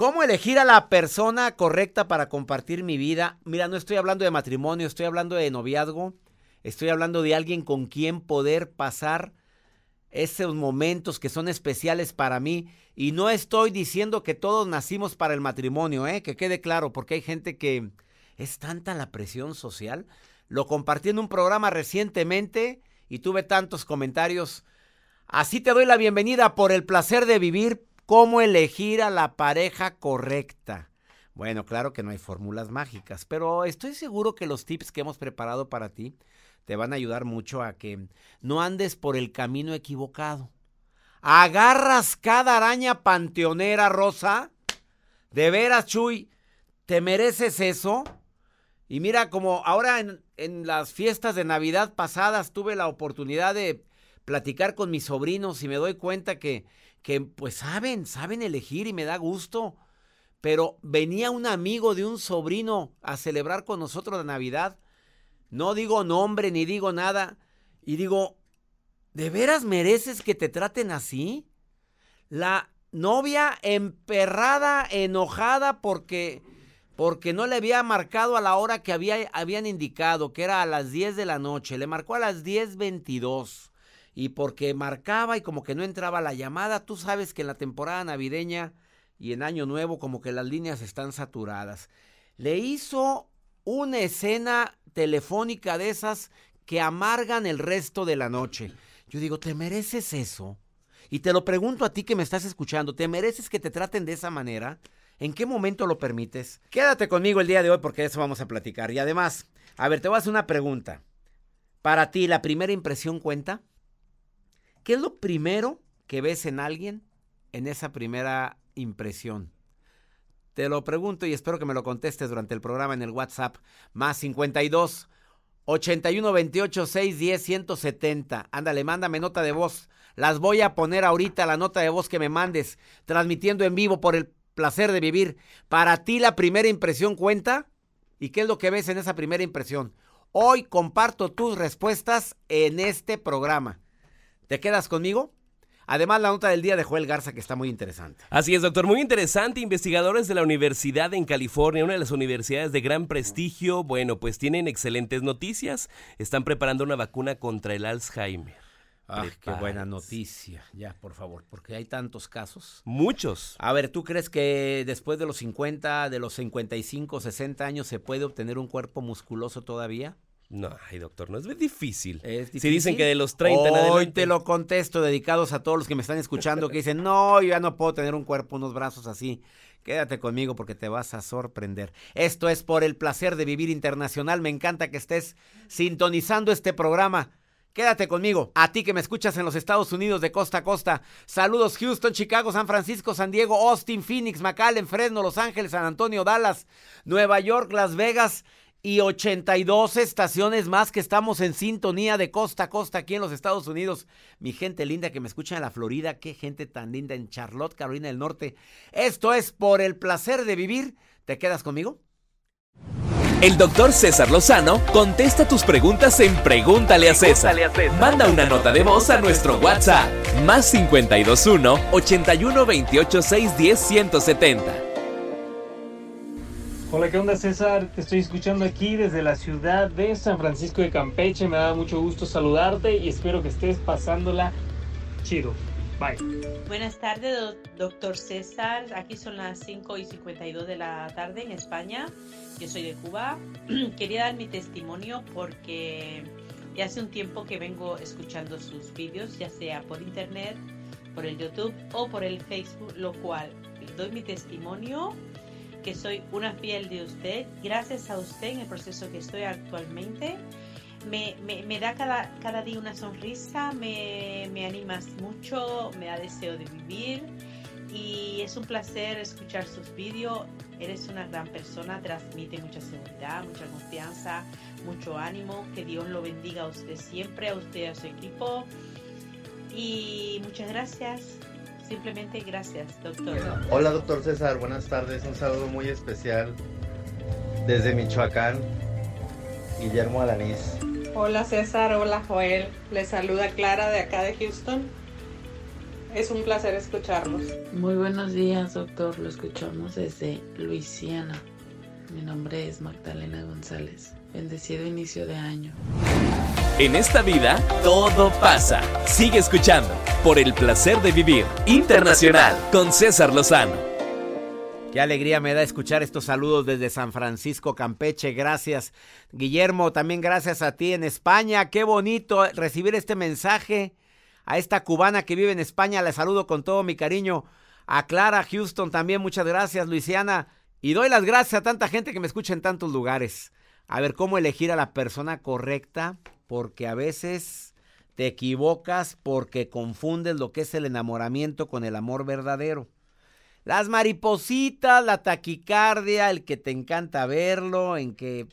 ¿Cómo elegir a la persona correcta para compartir mi vida? Mira, no estoy hablando de matrimonio, estoy hablando de noviazgo, estoy hablando de alguien con quien poder pasar esos momentos que son especiales para mí. Y no estoy diciendo que todos nacimos para el matrimonio, ¿eh? que quede claro, porque hay gente que es tanta la presión social. Lo compartí en un programa recientemente y tuve tantos comentarios. Así te doy la bienvenida por el placer de vivir ¿Cómo elegir a la pareja correcta? Bueno, claro que no hay fórmulas mágicas, pero estoy seguro que los tips que hemos preparado para ti te van a ayudar mucho a que no andes por el camino equivocado. ¿Agarras cada araña panteonera, Rosa? ¿De veras, Chuy? ¿Te mereces eso? Y mira, como ahora en, en, las fiestas de Navidad pasadas tuve la oportunidad de platicar con mis sobrinos y me doy cuenta que que pues saben, saben elegir y me da gusto. Pero venía un amigo de un sobrino a celebrar con nosotros la Navidad. No digo nombre ni digo nada. Y digo, ¿de veras mereces que te traten así? La novia emperrada, enojada porque porque no le había marcado a la hora que había, habían indicado, que era a las 10 de la noche. Le marcó a las 10.22 y porque marcaba y como que no entraba la llamada, tú sabes que en la temporada navideña y en Año Nuevo como que las líneas están saturadas. Le hizo una escena telefónica de esas que amargan el resto de la noche. Yo digo, ¿te mereces eso? Y te lo pregunto a ti que me estás escuchando, ¿te mereces que te traten de esa manera? ¿En qué momento lo permites? Quédate conmigo el día de hoy porque eso vamos a platicar. Y además, a ver, te voy a hacer una pregunta. Para ti, ¿la primera impresión cuenta? ¿Qué es lo primero que ves en alguien en esa primera impresión? Te lo pregunto y espero que me lo contestes durante el programa en el WhatsApp más 52 81 28 610 170. Ándale, mándame nota de voz. Las voy a poner ahorita la nota de voz que me mandes, transmitiendo en vivo por el placer de vivir. Para ti la primera impresión cuenta. ¿Y qué es lo que ves en esa primera impresión? Hoy comparto tus respuestas en este programa. ¿Te quedas conmigo? Además, la nota del día de Joel Garza, que está muy interesante. Así es, doctor, muy interesante. Investigadores de la Universidad en California, una de las universidades de gran prestigio, bueno, pues tienen excelentes noticias. Están preparando una vacuna contra el Alzheimer. Ah, qué buena noticia. Ya, por favor, porque hay tantos casos. Muchos. A ver, ¿tú crees que después de los 50, de los 55, 60 años se puede obtener un cuerpo musculoso todavía? No, ay, doctor, no es difícil. Es Si dicen que de los 30 en adelante. Hoy te lo contesto, dedicados a todos los que me están escuchando, que dicen, no, yo ya no puedo tener un cuerpo, unos brazos así. Quédate conmigo porque te vas a sorprender. Esto es por el placer de vivir internacional. Me encanta que estés sintonizando este programa. Quédate conmigo. A ti que me escuchas en los Estados Unidos de costa a costa. Saludos Houston, Chicago, San Francisco, San Diego, Austin, Phoenix, McAllen, Fresno, Los Ángeles, San Antonio, Dallas, Nueva York, Las Vegas y 82 estaciones más que estamos en sintonía de costa a costa aquí en los Estados Unidos. Mi gente linda que me escucha en la Florida, qué gente tan linda en Charlotte, Carolina del Norte. Esto es por el placer de vivir. ¿Te quedas conmigo? El doctor César Lozano contesta tus preguntas en Pregúntale a César. Manda una nota de voz a nuestro WhatsApp más 521 81 28 610 170. Hola, ¿qué onda César? Te estoy escuchando aquí desde la ciudad de San Francisco de Campeche. Me da mucho gusto saludarte y espero que estés pasándola chido. Bye. Buenas tardes, doctor César. Aquí son las 5 y 52 de la tarde en España. Yo soy de Cuba. Quería dar mi testimonio porque ya hace un tiempo que vengo escuchando sus vídeos, ya sea por internet, por el YouTube o por el Facebook, lo cual doy mi testimonio que soy una fiel de usted. Gracias a usted en el proceso que estoy actualmente. Me, me, da cada, cada, día una sonrisa, me, me animas mucho, me da deseo de vivir y es un placer escuchar sus vídeos. Eres una gran persona, transmite mucha seguridad, mucha confianza, mucho ánimo. Que Dios lo bendiga a usted siempre, a usted y a su equipo. Y muchas gracias. Simplemente gracias, doctor. Hola, doctor César. Buenas tardes. Un saludo muy especial desde Michoacán. Guillermo Alanís. Hola César, hola Joel. Les saluda Clara de acá de Houston. Es un placer escucharlos. Muy buenos días, doctor. Lo escuchamos desde Luisiana. Mi nombre es Magdalena González. Bendecido inicio de año. En esta vida, todo pasa. Sigue escuchando por el placer de vivir internacional con César Lozano. Qué alegría me da escuchar estos saludos desde San Francisco, Campeche. Gracias, Guillermo. También gracias a ti en España. Qué bonito recibir este mensaje. A esta cubana que vive en España, le saludo con todo mi cariño. A Clara Houston también, muchas gracias, Luisiana. Y doy las gracias a tanta gente que me escucha en tantos lugares. A ver cómo elegir a la persona correcta, porque a veces te equivocas porque confundes lo que es el enamoramiento con el amor verdadero. Las maripositas, la taquicardia, el que te encanta verlo, en que...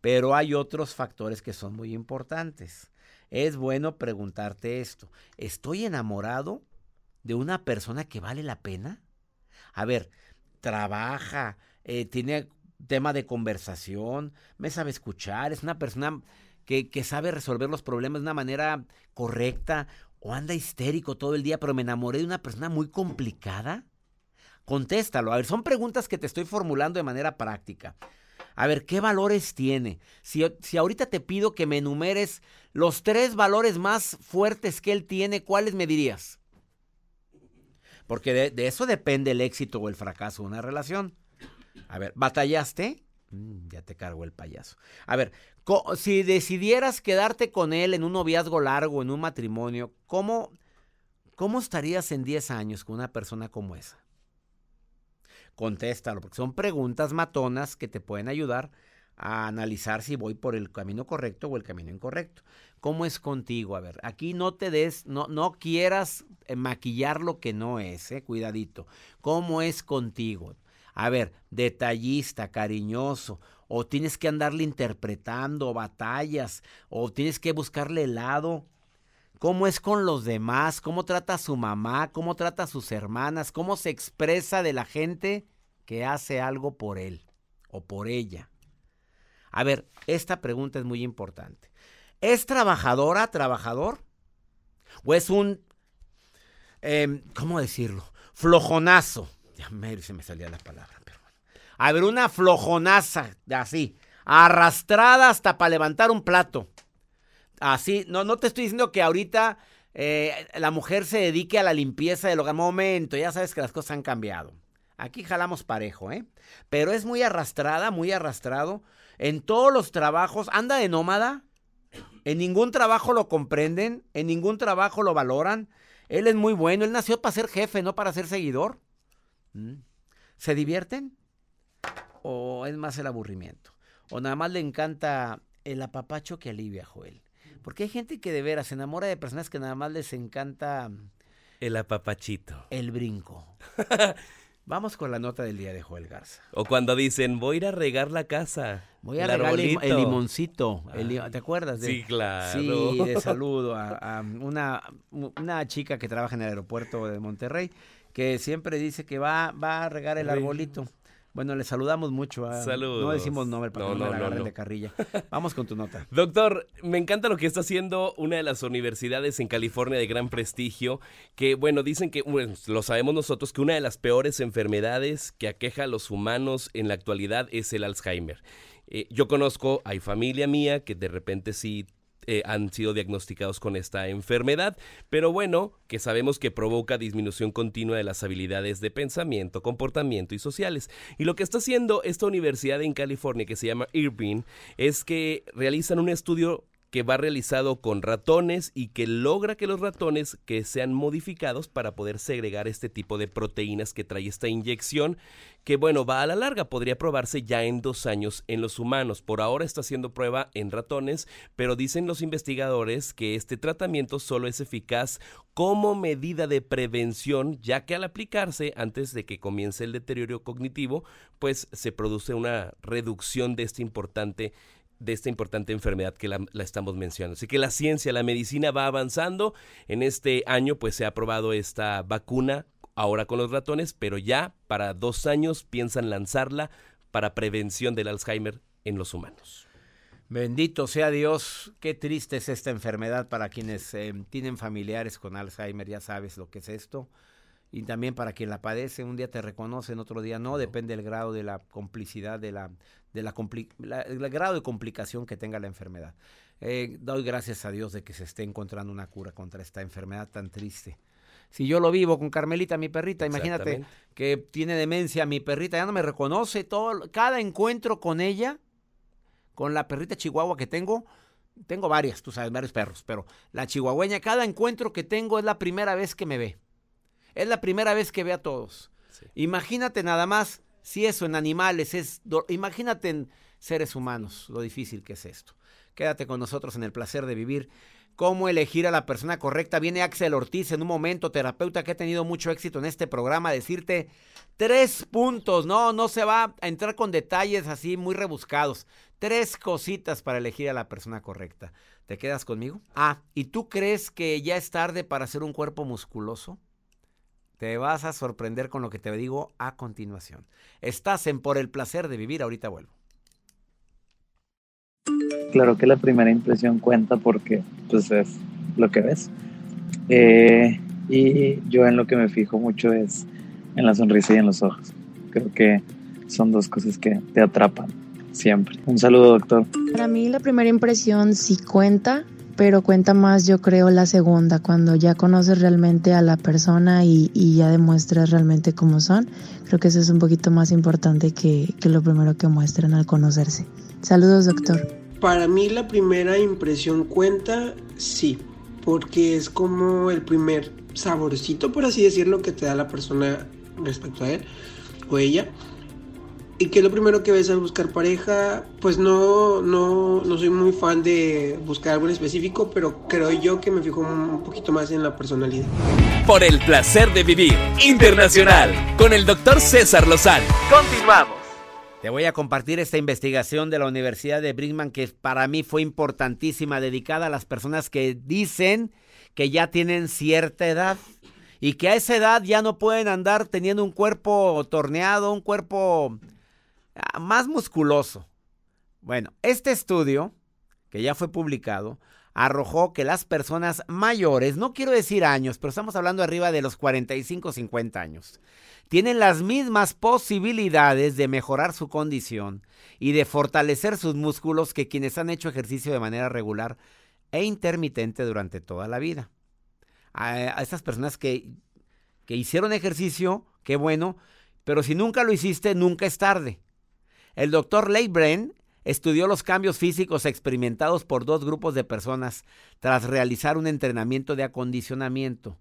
Pero hay otros factores que son muy importantes. Es bueno preguntarte esto. ¿Estoy enamorado de una persona que vale la pena? A ver, trabaja, eh, tiene tema de conversación, me sabe escuchar, es una persona que, que sabe resolver los problemas de una manera correcta o anda histérico todo el día, pero me enamoré de una persona muy complicada. Contéstalo. A ver, son preguntas que te estoy formulando de manera práctica. A ver, ¿qué valores tiene? Si, si, ahorita te pido que me enumeres los tres valores más fuertes que él tiene, ¿cuáles me dirías? Porque de, de eso depende el éxito o el fracaso de una relación. A ver, ¿batallaste? Mm, ya te cargo el payaso. A ver, si decidieras quedarte con él en un noviazgo largo, en un matrimonio, ¿cómo, cómo estarías en 10 años con una persona como esa? Contéstalo, porque son preguntas matonas que te pueden ayudar a analizar si voy por el camino correcto o el camino incorrecto. ¿Cómo es contigo? A ver, aquí no te des, no, no quieras eh, maquillar lo que no es, eh, cuidadito. ¿Cómo es contigo? A ver, detallista, cariñoso, o tienes que andarle interpretando batallas, o tienes que buscarle helado. ¿Cómo es con los demás? ¿Cómo trata a su mamá? ¿Cómo trata a sus hermanas? ¿Cómo se expresa de la gente que hace algo por él o por ella? A ver, esta pregunta es muy importante. ¿Es trabajadora, trabajador? ¿O es un, eh, ¿cómo decirlo? Flojonazo. Ya me, se me salía la palabra, pero bueno. A ver, una flojonaza, así, arrastrada hasta para levantar un plato. Así, no, no te estoy diciendo que ahorita eh, la mujer se dedique a la limpieza del hogar. Momento, ya sabes que las cosas han cambiado. Aquí jalamos parejo, ¿eh? Pero es muy arrastrada, muy arrastrado. En todos los trabajos, anda de nómada. En ningún trabajo lo comprenden, en ningún trabajo lo valoran. Él es muy bueno, él nació para ser jefe, no para ser seguidor. ¿Mm? ¿Se divierten? ¿O es más el aburrimiento? ¿O nada más le encanta el apapacho que alivia a Joel? Porque hay gente que de veras se enamora de personas que nada más les encanta... El apapachito. El brinco. Vamos con la nota del día de Joel Garza. O cuando dicen, voy a ir a regar la casa. Voy a regar el limoncito. ¿Te acuerdas? De, sí, claro. Sí, de saludo a, una, una chica que trabaja en el aeropuerto de Monterrey que siempre dice que va, va a regar el arbolito. Bueno, le saludamos mucho. A, Saludos. No decimos nombre para no, no, no, no, de carrilla. Vamos con tu nota. Doctor, me encanta lo que está haciendo una de las universidades en California de gran prestigio, que bueno, dicen que, bueno, lo sabemos nosotros, que una de las peores enfermedades que aqueja a los humanos en la actualidad es el Alzheimer. Eh, yo conozco, hay familia mía que de repente sí eh, han sido diagnosticados con esta enfermedad, pero bueno, que sabemos que provoca disminución continua de las habilidades de pensamiento, comportamiento y sociales. Y lo que está haciendo esta universidad en California, que se llama Irvine, es que realizan un estudio que va realizado con ratones y que logra que los ratones que sean modificados para poder segregar este tipo de proteínas que trae esta inyección, que bueno, va a la larga, podría probarse ya en dos años en los humanos. Por ahora está haciendo prueba en ratones, pero dicen los investigadores que este tratamiento solo es eficaz como medida de prevención, ya que al aplicarse antes de que comience el deterioro cognitivo, pues se produce una reducción de este importante de esta importante enfermedad que la, estamos mencionando. Así que la ciencia, la medicina va avanzando. En este año pues se ha aprobado esta vacuna ahora con los ratones, pero ya para dos años piensan lanzarla para prevención del Alzheimer en los humanos. Bendito sea Dios. Qué triste es esta enfermedad para quienes eh, tienen familiares con Alzheimer. Ya sabes lo que es esto. Y también para quien la padece, un día te reconocen, otro día no. Depende del grado de la complicidad, de la, de la, el grado de complicación que tenga la enfermedad. Eh, doy gracias a Dios de que se esté encontrando una cura contra esta enfermedad tan triste. Si yo lo vivo con Carmelita, mi perrita, imagínate que tiene demencia, mi perrita ya no me reconoce todo, cada encuentro con ella con la perrita chihuahua que tengo, tengo varias, tú sabes, varios perros, pero la chihuahueña, cada encuentro que tengo es la primera vez que me ve. Es la primera vez que ve a todos. Imagínate nada más si eso en animales es, imagínate en seres humanos, lo difícil que es esto. Quédate con nosotros en el placer de vivir cómo elegir a la persona correcta. Viene Axel Ortiz en un momento, terapeuta que ha tenido mucho éxito en este programa, a decirte tres puntos. No, no se va a entrar con detalles así muy rebuscados. Tres cositas para elegir a la persona correcta. ¿Te quedas conmigo? Ah, ¿y tú crees que ya es tarde para hacer un cuerpo musculoso? Te vas a sorprender con lo que te digo a continuación. Estás en Por el placer de vivir, ahorita vuelvo. Claro que la primera impresión cuenta porque pues es lo que ves. Eh, y yo en lo que me fijo mucho es en la sonrisa y en los ojos. Creo que son dos cosas que te atrapan siempre. Un saludo, doctor. Para mí la primera impresión sí cuenta, pero cuenta más yo creo la segunda, cuando ya conoces realmente a la persona y, ya demuestras realmente cómo son. Creo que eso es un poquito más importante que, que lo primero que muestran al conocerse. Saludos, doctor. Para mí la primera impresión cuenta, sí, porque es como el primer saborcito, por así decirlo, que te da la persona respecto a él o ella. ¿Y que lo primero que ves al buscar pareja? Pues no, no, no soy muy fan de buscar algo en específico, pero creo yo que me fijo un poquito más en la personalidad. Por el placer de vivir internacional con el doctor César Lozano. Continuamos. Te voy a compartir esta investigación de la Universidad de Brigham que para mí fue importantísima, dedicada a las personas que dicen que ya tienen cierta edad y que a esa edad ya no pueden andar teniendo un cuerpo torneado, un cuerpo más musculoso. Bueno, este estudio, que ya fue publicado, arrojó que las personas mayores, no quiero decir años, pero estamos hablando arriba de los 45, 50 años, tienen las mismas posibilidades de mejorar su condición y de fortalecer sus músculos que quienes han hecho ejercicio de manera regular e intermitente durante toda la vida. A, a estas personas que, que hicieron ejercicio, qué bueno, pero si nunca lo hiciste, nunca es tarde. El doctor Leibren estudió los cambios físicos experimentados por dos grupos de personas tras realizar un entrenamiento de acondicionamiento.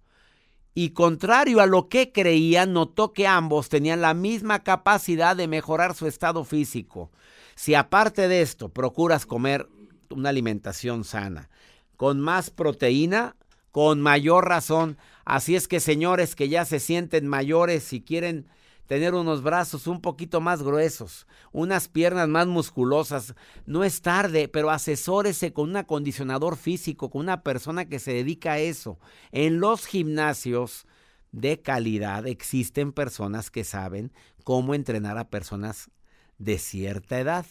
Y contrario a lo que creían, notó que ambos tenían la misma capacidad de mejorar su estado físico. Si aparte de esto procuras comer una alimentación sana, con más proteína, con mayor razón. Así es que señores que ya se sienten mayores y quieren tener unos brazos un poquito más gruesos, unas piernas más musculosas. No es tarde, pero asesórese con un acondicionador físico, con una persona que se dedica a eso. En los gimnasios de calidad existen personas que saben cómo entrenar a personas de cierta edad.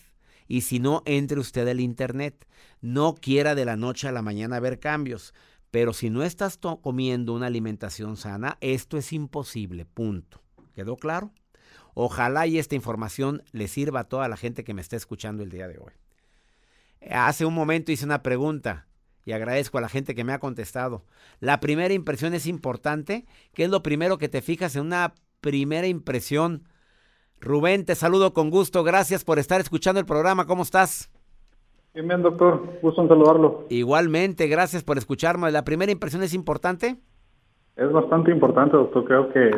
Y si no, entre usted al internet. No quiera de la noche a la mañana ver cambios. Pero si no estás comiendo una alimentación sana, esto es imposible. Punto. ¿Quedó claro? Ojalá y esta información le sirva a toda la gente que me está escuchando el día de hoy. Hace un momento hice una pregunta y agradezco a la gente que me ha contestado. La primera impresión es importante. ¿Qué es lo primero que te fijas en una primera impresión? Rubén, te saludo con gusto. Gracias por estar escuchando el programa. ¿Cómo estás? Bien, bien, doctor. Gusto en saludarlo. Igualmente, gracias por escucharme. ¿La primera impresión es importante? Es bastante importante, doctor. Creo que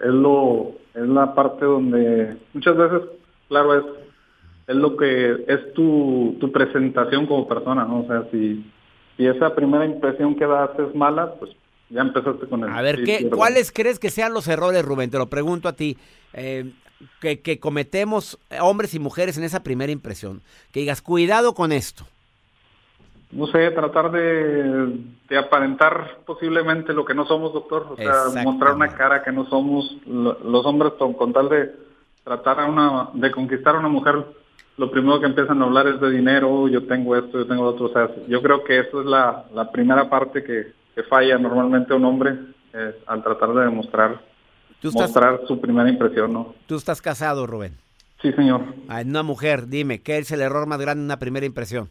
es lo es la parte donde muchas veces claro es es lo que es tu, tu presentación como persona no o sea si si esa primera impresión que das es mala pues ya empezaste con el a ver qué cuáles crees que sean los errores Rubén te lo pregunto a ti eh, que, que cometemos hombres y mujeres en esa primera impresión que digas cuidado con esto no sé, tratar de, aparentar posiblemente lo que no somos, doctor. O sea, mostrar una cara que no somos los hombres con, tal de tratar a una, de conquistar a una mujer lo primero que empiezan a hablar es de dinero, yo tengo esto, yo tengo otro. O sea, yo creo que eso es la, la primera parte que, que falla normalmente un hombre eh, al tratar de demostrar mostrar su primera impresión, ¿no? Tú estás casado, Rubén. Sí, señor. Ah, una mujer, dime, ¿qué es el error más grande en una primera impresión?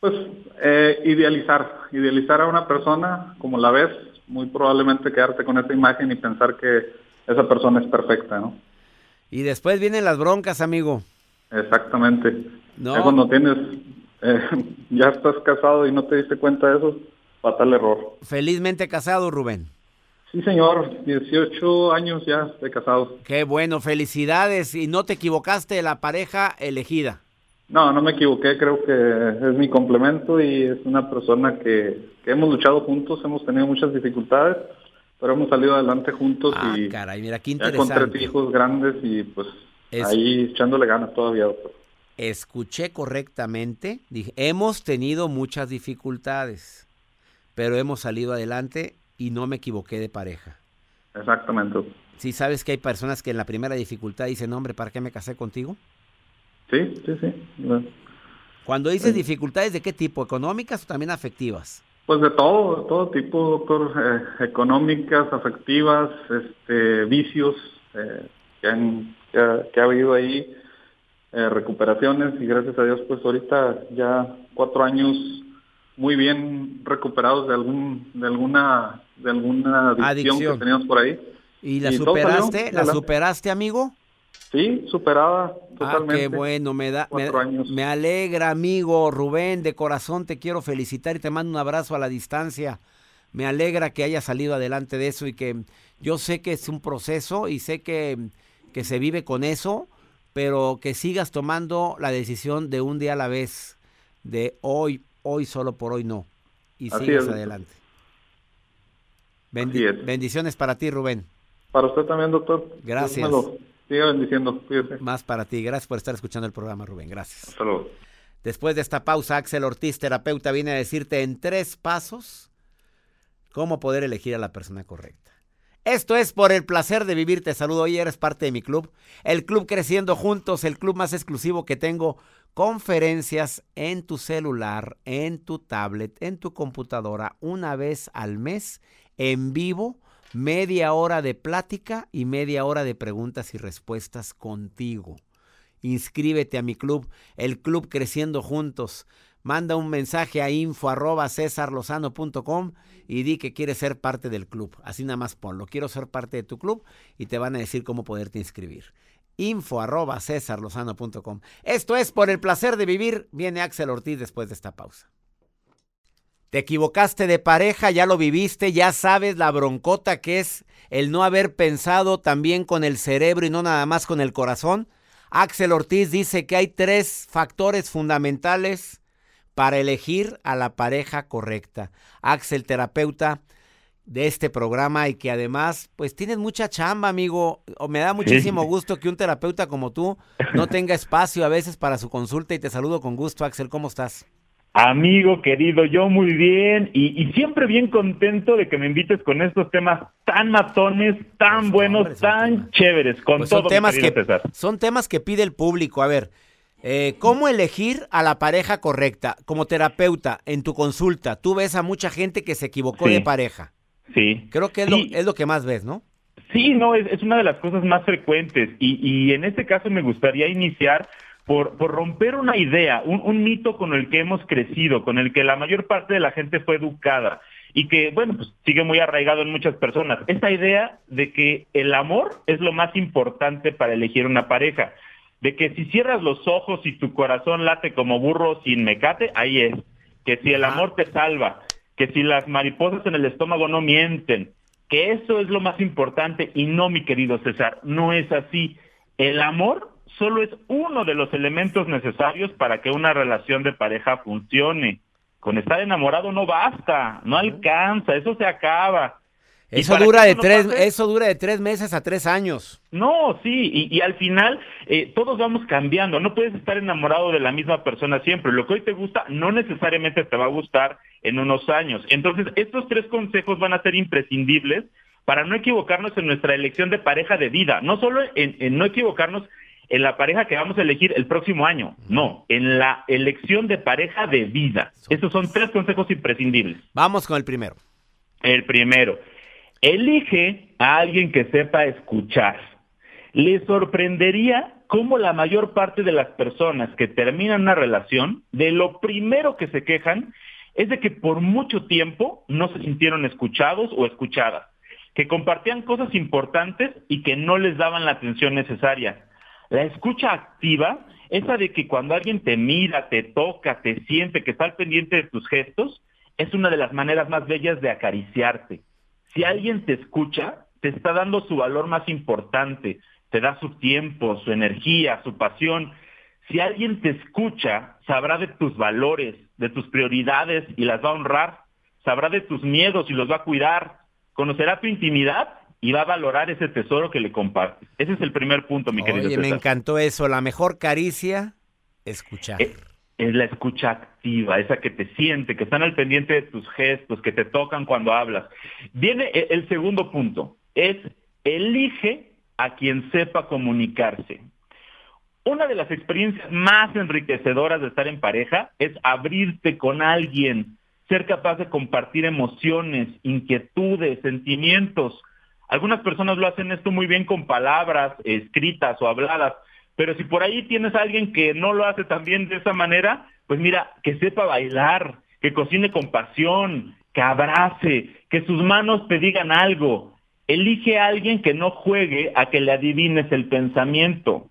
Pues eh, idealizar, idealizar a una persona como la ves, muy probablemente quedarte con esa imagen y pensar que esa persona es perfecta, ¿no? Y después vienen las broncas, amigo. Exactamente. No. cuando tienes, eh, ya estás casado y no te diste cuenta de eso, fatal error. Felizmente casado, Rubén. Sí, señor, 18 años ya de casado. Qué bueno, felicidades. ¿Y no te equivocaste de la pareja elegida? No, no me equivoqué, creo que es mi complemento y es una persona que, hemos luchado juntos, hemos tenido muchas dificultades, pero hemos salido adelante juntos ah, y caray, mira, qué interesante. con tres hijos grandes y pues ahí echándole ganas todavía. Escuché correctamente, dije, hemos tenido muchas dificultades, pero hemos salido adelante y no me equivoqué de pareja. Exactamente. Sí, sabes que hay personas que en la primera dificultad dicen, hombre, ¿para qué me casé contigo? Sí, sí, sí. Cuando dices dificultades, ¿de qué tipo? ¿Económicas o también afectivas? Pues de todo, de todo tipo, doctor. Eh, económicas, afectivas, este, vicios eh, que, han, que, ha, habido ahí, eh, recuperaciones y gracias a Dios, pues ahorita ya cuatro años muy bien recuperados de algún de alguna de alguna adicción, que teníamos por ahí. ¿Y la superaste? ¿La superaste, amigo? Sí, superada totalmente. Ah, qué bueno, me da me, me, alegra, amigo Rubén, de corazón te quiero felicitar y te mando un abrazo a la distancia. Me alegra que haya salido adelante de eso y que yo sé que es un proceso y sé que, que se vive con eso, pero que sigas tomando la decisión de un día a la vez, de hoy, hoy solo por hoy no. Y sigas adelante. Bendiciones para ti, Rubén. Para usted también, doctor. Gracias. Siga bendiciendo. Más para ti. Gracias por estar escuchando el programa, Rubén. Gracias. Hasta luego. Después de esta pausa, Axel Ortiz, terapeuta, viene a decirte en tres pasos cómo poder elegir a la persona correcta. Esto es por el placer de vivir. Te saludo. Hoy eres parte de mi club. El club Creciendo Juntos, el club más exclusivo que tengo. Conferencias en tu celular, en tu tablet, en tu computadora, una vez al mes, en vivo media hora de plática y media hora de preguntas y respuestas contigo. Inscríbete a mi club, el Club Creciendo Juntos. Manda un mensaje a info arroba y di que quieres ser parte del club. Así nada más ponlo. Quiero ser parte de tu club y te van a decir cómo poderte inscribir. Info arroba Esto es por el placer de vivir. Viene Axel Ortiz después de esta pausa. Te equivocaste de pareja, ya lo viviste, ya sabes la broncota que es el no haber pensado también con el cerebro y no nada más con el corazón. Axel Ortiz dice que hay tres factores fundamentales para elegir a la pareja correcta. Axel, terapeuta de este programa y que además, pues tienes mucha chamba, amigo. O me da muchísimo gusto que un terapeuta como tú no tenga espacio a veces para su consulta y te saludo con gusto, Axel. ¿Cómo estás? Amigo querido, yo muy bien y, siempre bien contento de que me invites con estos temas tan matones, tan pues, buenos, tan chéveres, con pues todo son temas que Son temas que pide el público. A ver, eh, ¿cómo elegir a la pareja correcta? Como terapeuta, en tu consulta, tú ves a mucha gente que se equivocó de pareja. Sí. Creo que es, lo, es lo que más ves, ¿no? Sí, no, es, es una de las cosas más frecuentes y, y en este caso me gustaría iniciar por, por romper una idea, un, mito con el que hemos crecido, con el que la mayor parte de la gente fue educada y que, bueno, pues sigue muy arraigado en muchas personas. Esta idea de que el amor es lo más importante para elegir una pareja, de que si cierras los ojos y tu corazón late como burro sin mecate, ahí es, que si el amor te salva, que si las mariposas en el estómago no mienten, que eso es lo más importante y no, mi querido César, no es así. El amor solo es uno de los elementos necesarios para que una relación de pareja funcione. Con estar enamorado no basta, no alcanza, eso se acaba. Eso dura, de tres, eso dura de tres meses a tres años. No, sí, y, al final eh, todos vamos cambiando. No puedes estar enamorado de la misma persona siempre. Lo que hoy te gusta no necesariamente te va a gustar en unos años. Entonces, estos tres consejos van a ser imprescindibles para no equivocarnos en nuestra elección de pareja de vida. No solo en no equivocarnos en la pareja que vamos a elegir el próximo año. No, en la elección de pareja de vida. Estos son tres consejos imprescindibles. Vamos con el primero. El primero, elige a alguien que sepa escuchar. Le sorprendería cómo la mayor parte de las personas que terminan una relación, de lo primero que se quejan es de que por mucho tiempo no se sintieron escuchados o escuchadas, que compartían cosas importantes y que no les daban la atención necesaria. La escucha activa, esa de que cuando alguien te mira, te toca, te siente, que está al pendiente de tus gestos, es una de las maneras más bellas de acariciarte. Si alguien te escucha, te está dando su valor más importante, te da su tiempo, su energía, su pasión. Si alguien te escucha, sabrá de tus valores, de tus prioridades y las va a honrar. Sabrá de tus miedos y los va a cuidar. Conocerá tu intimidad y va a valorar ese tesoro que le compartes. Ese es el primer punto, mi querido Oye, me encantó eso. La mejor caricia, escuchar. Eh, Es la escucha activa, esa que te siente, que están al pendiente de tus gestos, que te tocan cuando hablas. Viene e- el segundo punto, es elige a quien sepa comunicarse. Una de las experiencias más enriquecedoras de estar en pareja es abrirte con alguien, ser capaz de compartir emociones, inquietudes, sentimientos. Algunas personas lo hacen esto muy bien con palabras escritas o habladas, pero si por ahí tienes a alguien que no lo hace también de esa manera, pues mira, que sepa bailar, que cocine con pasión, que abrace, que sus manos te digan algo. Elige a alguien que no juegue a que le adivines el pensamiento.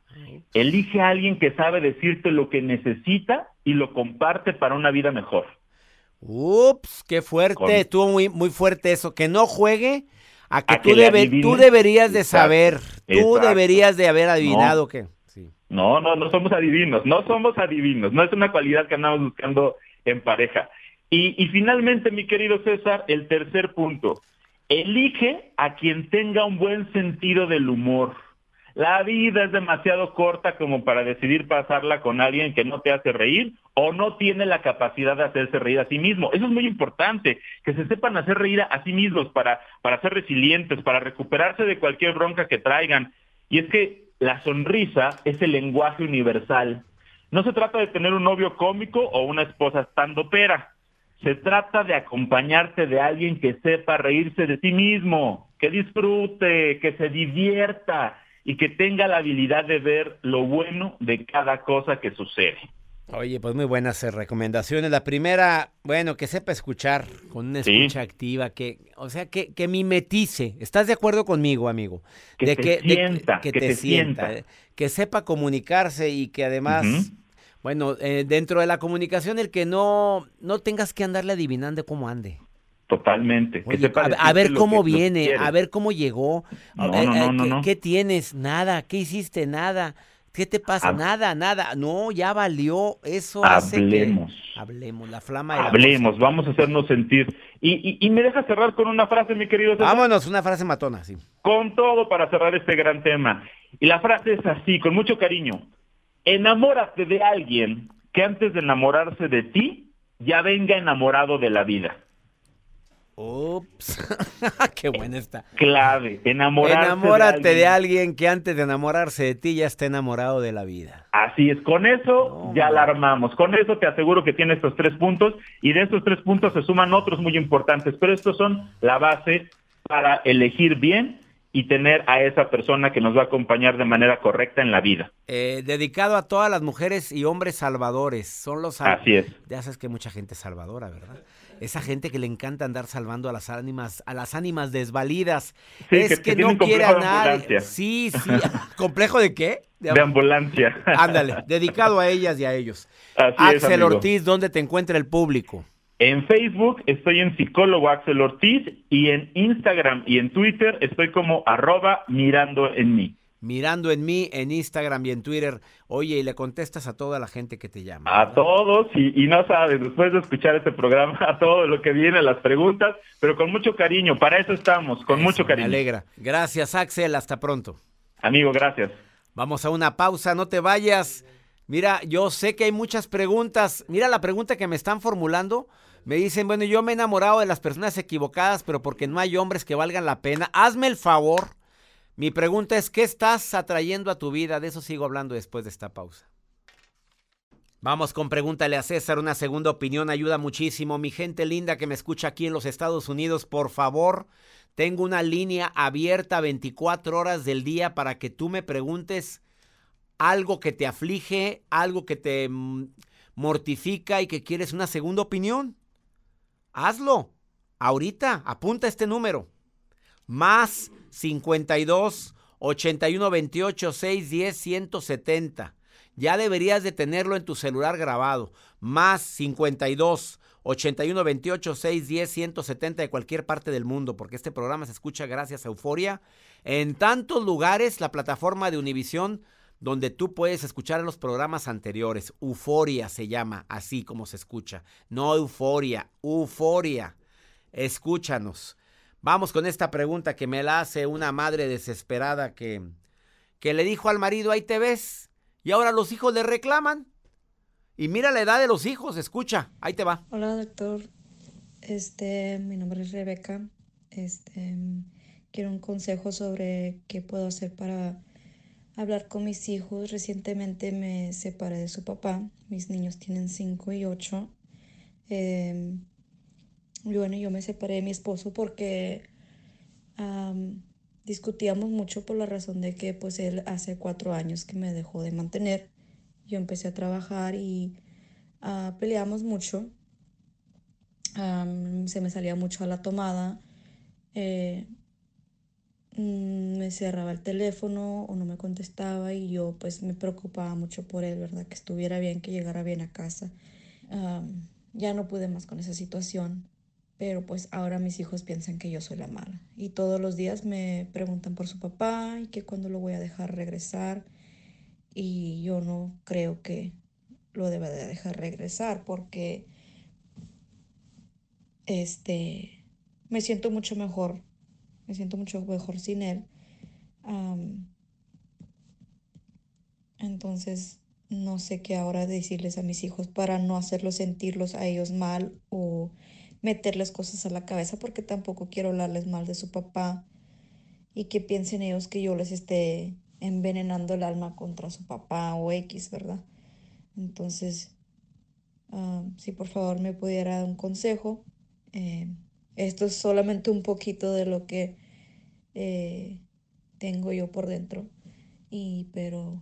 Elige a alguien que sabe decirte lo que necesita y lo comparte para una vida mejor. Ups, qué fuerte. Estuvo muy, muy fuerte eso. Que no juegue a que, A tú, que debe- tú deberías de Exacto, saber. Tú exacto. deberías de haber adivinado No. que. No, no, no somos adivinos, no somos adivinos, no es una cualidad que andamos buscando en pareja. Y, y finalmente, mi querido César, el tercer punto, elige a quien tenga un buen sentido del humor. La vida es demasiado corta como para decidir pasarla con alguien que no te hace reír o no tiene la capacidad de hacerse reír a sí mismo. Eso es muy importante, que se sepan hacer reír a sí mismos para, para ser resilientes, para recuperarse de cualquier bronca que traigan. Y es que la sonrisa es el lenguaje universal. No se trata de tener un novio cómico o una esposa pera. Se trata de acompañarte de alguien que sepa reírse de sí mismo, que disfrute, que se divierta y que tenga la habilidad de ver lo bueno de cada cosa que sucede. Oye, pues muy buenas eh, recomendaciones. La primera, bueno, que sepa escuchar con una Sí. escucha activa, que, o sea, que, que mimetice. ¿Estás de acuerdo conmigo, amigo? Que de te sienta, que, que te te sienta, sienta. eh, que sepa comunicarse y que además, bueno, eh, dentro de la comunicación el que no, no tengas que andarle adivinando cómo ande. Totalmente. Oye, a, a ver cómo viene, quieres. a ver cómo llegó. No, no, eh, no, no, ¿qué, no. qué tienes? Nada. ¿Qué hiciste? Nada. ¿Qué te pasa? Hab- nada, nada. No, ya valió. Eso hace que... Hablemos. Hablemos, la flama amor. Hablemos, vamos a hacernos sentir. Y, y, y me deja cerrar con una frase, mi querido César. Vámonos, una frase matona, sí. Con todo para cerrar este gran tema. Y la frase es así, con mucho cariño. Enamórate de alguien que antes de enamorarse de ti, ya venga enamorado de la vida. Ups. Qué buena está. Clave, enamorarse Enamórate de alguien. alguien que antes de enamorarse de ti ya está enamorado de la vida. Así es, con eso ya la armamos. Con eso te aseguro que tiene estos tres puntos y de estos tres puntos se suman otros muy importantes, pero estos son la base para elegir bien y tener a esa persona que nos va a acompañar de manera correcta en la vida. Eh, dedicado a todas las mujeres y hombres salvadores. Son los sal- Así es. Ya sabes que mucha gente es salvadora, ¿verdad? Esa gente que le encanta andar salvando a las ánimas, a las ánimas desvalidas. Sí, es que- que, que no quiere a nadie. Sí, sí. ¿Complejo de qué? De ambulancia. Ándale, dedicado a ellas y a ellos. Así Axel. Ortiz, ¿dónde te encuentra el público? En Facebook estoy en psicólogo Axel Ortiz y en Instagram y en Twitter estoy como arroba mirando en mí. Mirando en mí, en Instagram y en Twitter. Oye, y le contestas a toda la gente que te llama. A todos, y, y no sabes, después de escuchar este programa, a todo lo que viene, las preguntas, pero con mucho cariño, para eso estamos, con mucho Me cariño. alegra. Gracias, Axel. Hasta pronto. Amigo, gracias. Vamos a una pausa, no te vayas. Mira, yo sé que hay muchas preguntas. Mira la pregunta que me están formulando. Me dicen, bueno, yo me he enamorado de las personas equivocadas, pero porque no hay hombres que valgan la pena. Hazme el favor. Mi pregunta es, ¿qué estás atrayendo a tu vida? De eso sigo hablando después de esta pausa. Vamos con pregúntale a César, una segunda opinión ayuda muchísimo. Mi gente linda que me escucha aquí en los Estados Unidos, por favor, tengo una línea abierta 24 horas del día para que tú me preguntes algo que te aflige, algo que te mm, mortifica y que quieres una segunda opinión. Hazlo. Ahorita, apunta este número. Más 52 81 28 610 170. Ya deberías de tenerlo en tu celular grabado. Más 52 81 28 610 170 de cualquier parte del mundo, porque este programa se escucha gracias a Euforia. En tantos lugares, la plataforma de Univisión, donde tú puedes escuchar los programas anteriores. Euforia se llama, así como se escucha. No euforia, euforia. Escúchanos. Vamos con esta pregunta que me la hace una madre desesperada que, que le dijo al marido, ahí te ves y ahora los hijos le reclaman. Y mira la edad de los hijos, escucha, ahí te va. Hola, doctor. Este, mi nombre es Rebeca. Este, quiero un consejo sobre qué puedo hacer para hablar con mis hijos. Recientemente me separé de su papá. Mis niños tienen 5 y 8. Em, y bueno, yo me separé de mi esposo porque discutíamos mucho por la razón de que pues él hace cuatro años que me dejó de mantener. Yo empecé a trabajar y uh, peleamos mucho. se me salía mucho a la tomada. Eh, mm, me cerraba el teléfono o no me contestaba y yo pues me preocupaba mucho por él, ¿verdad? Que estuviera bien, que llegara bien a casa. ya no pude más con esa situación pero pues ahora mis hijos piensan que yo soy la mala. Y todos los días me preguntan por su papá y que cuándo lo voy a dejar regresar. Y yo no creo que lo deba de dejar regresar porque este me siento mucho mejor. Me siento mucho mejor sin él. entonces no sé qué ahora decirles a mis hijos para no hacerlos sentirlos a ellos mal o meterles cosas a la cabeza porque tampoco quiero hablarles mal de su papá y que piensen ellos que yo les esté envenenando el alma contra su papá o X, ¿verdad? Entonces, ah, si por favor me pudiera dar un consejo, eh, esto es solamente un poquito de lo que eh, tengo yo por dentro, y, pero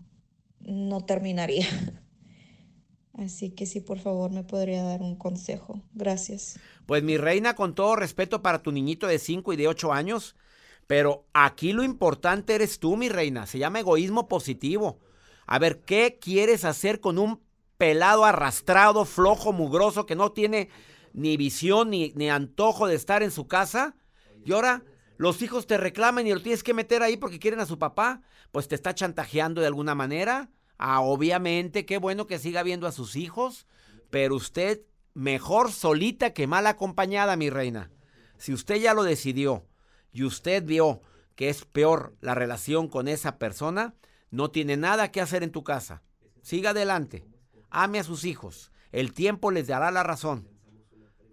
no terminaría. Así que si por favor me podría dar un consejo. Gracias. Pues mi reina, con todo respeto para tu niñito de 5 y de 8 años, pero aquí lo importante eres tú, mi reina. Se llama egoísmo positivo. A ver, ¿qué quieres hacer con un pelado arrastrado, flojo, mugroso, que no tiene ni visión ni, ni antojo de estar en su casa? Y ahora los hijos te reclaman y lo tienes que meter ahí porque quieren a su papá. Pues te está chantajeando de alguna manera. Ah, obviamente, qué bueno que siga viendo a sus hijos, pero usted mejor solita que mal acompañada, mi reina. Si usted ya lo decidió y usted vio que es peor la relación con esa persona, no tiene nada que hacer en tu casa. Siga adelante. Ame a sus hijos. El tiempo les dará la razón.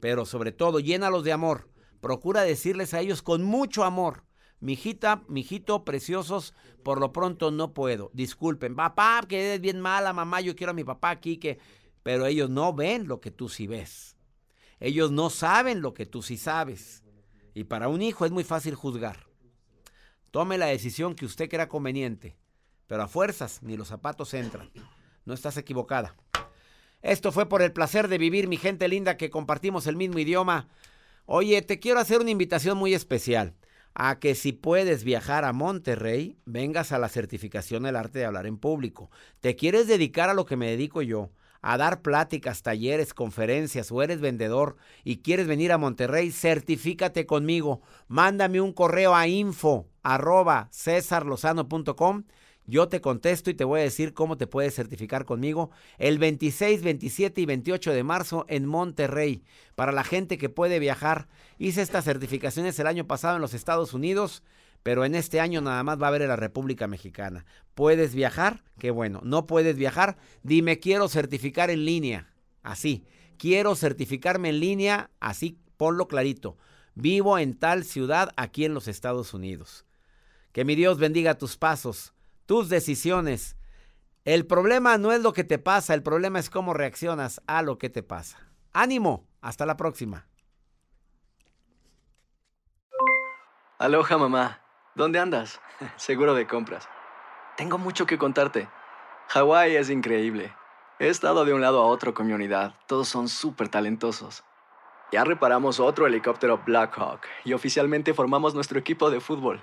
Pero sobre todo, llénalos de amor. Procura decirles a ellos con mucho amor Mijita, mijito, preciosos, por lo pronto no puedo. Disculpen, papá, que eres bien mala, mamá, yo quiero a mi papá aquí, que... Pero ellos no ven lo que tú sí ves. Ellos no saben lo que tú sí sabes. Y para un hijo es muy fácil juzgar. Tome la decisión que usted crea conveniente. Pero a fuerzas ni los zapatos entran. No estás equivocada. Esto fue por el placer de vivir, mi gente linda, que compartimos el mismo idioma. Oye, te quiero hacer una invitación muy especial a que si puedes viajar a Monterrey, vengas a la certificación del arte de hablar en público. ¿Te quieres dedicar a lo que me dedico yo? A dar pláticas, talleres, conferencias o eres vendedor y quieres venir a Monterrey, certifícate conmigo. Mándame un correo a info arroba yo te contesto y te voy a decir cómo te puedes certificar conmigo el 26, 27 y 28 de marzo en Monterrey. Para la gente que puede viajar, hice estas certificaciones el año pasado en los Estados Unidos, pero en este año nada más va a haber en la República Mexicana. ¿Puedes viajar? Qué bueno. ¿No puedes viajar? Dime, quiero certificar en línea. Así. Quiero certificarme en línea. Así, ponlo clarito. Vivo en tal ciudad aquí en los Estados Unidos Que mi Dios bendiga tus pasos, tus decisiones. El problema no es lo que te pasa, el problema es cómo reaccionas a lo que te pasa. Ánimo, hasta la próxima. Aloha mamá, ¿dónde andas? Seguro de compras. Tengo mucho que contarte. Hawái es increíble. He estado de un lado a otro con mi unidad. Todos son súper talentosos. Ya reparamos otro helicóptero Blackhawk y oficialmente formamos nuestro equipo de fútbol.